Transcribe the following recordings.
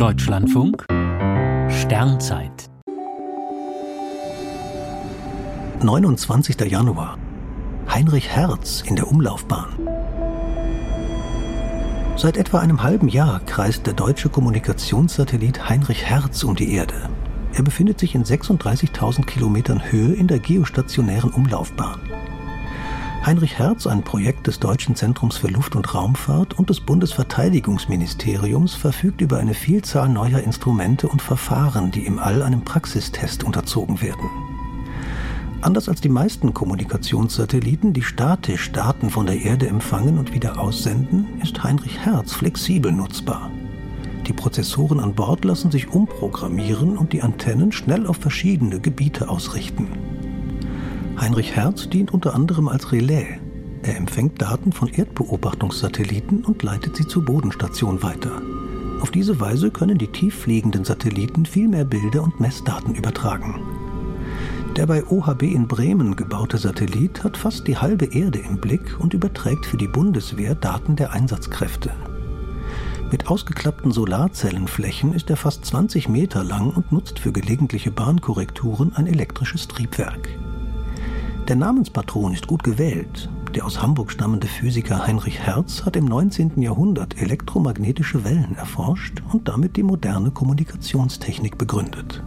Deutschlandfunk Sternzeit 29. Januar Heinrich Hertz in der Umlaufbahn Seit etwa einem halben Jahr kreist der deutsche Kommunikationssatellit Heinrich Hertz um die Erde. Er befindet sich in 36.000 Kilometern Höhe in der geostationären Umlaufbahn. Heinrich Hertz, ein Projekt des Deutschen Zentrums für Luft- und Raumfahrt und des Bundesverteidigungsministeriums, verfügt über eine Vielzahl neuer Instrumente und Verfahren, die im All einem Praxistest unterzogen werden. Anders als die meisten Kommunikationssatelliten, die statisch Daten von der Erde empfangen und wieder aussenden, ist Heinrich Hertz flexibel nutzbar. Die Prozessoren an Bord lassen sich umprogrammieren und die Antennen schnell auf verschiedene Gebiete ausrichten. Heinrich Hertz dient unter anderem als Relais. Er empfängt Daten von Erdbeobachtungssatelliten und leitet sie zur Bodenstation weiter. Auf diese Weise können die tieffliegenden Satelliten viel mehr Bilder und Messdaten übertragen. Der bei OHB in Bremen gebaute Satellit hat fast die halbe Erde im Blick und überträgt für die Bundeswehr Daten der Einsatzkräfte. Mit ausgeklappten Solarzellenflächen ist er fast 20 Meter lang und nutzt für gelegentliche Bahnkorrekturen ein elektrisches Triebwerk. Der Namenspatron ist gut gewählt. Der aus Hamburg stammende Physiker Heinrich Hertz hat im 19. Jahrhundert elektromagnetische Wellen erforscht und damit die moderne Kommunikationstechnik begründet.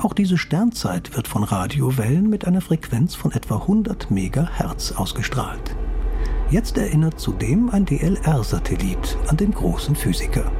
Auch diese Sternzeit wird von Radiowellen mit einer Frequenz von etwa 100 Megahertz ausgestrahlt. Jetzt erinnert zudem ein DLR-Satellit an den großen Physiker.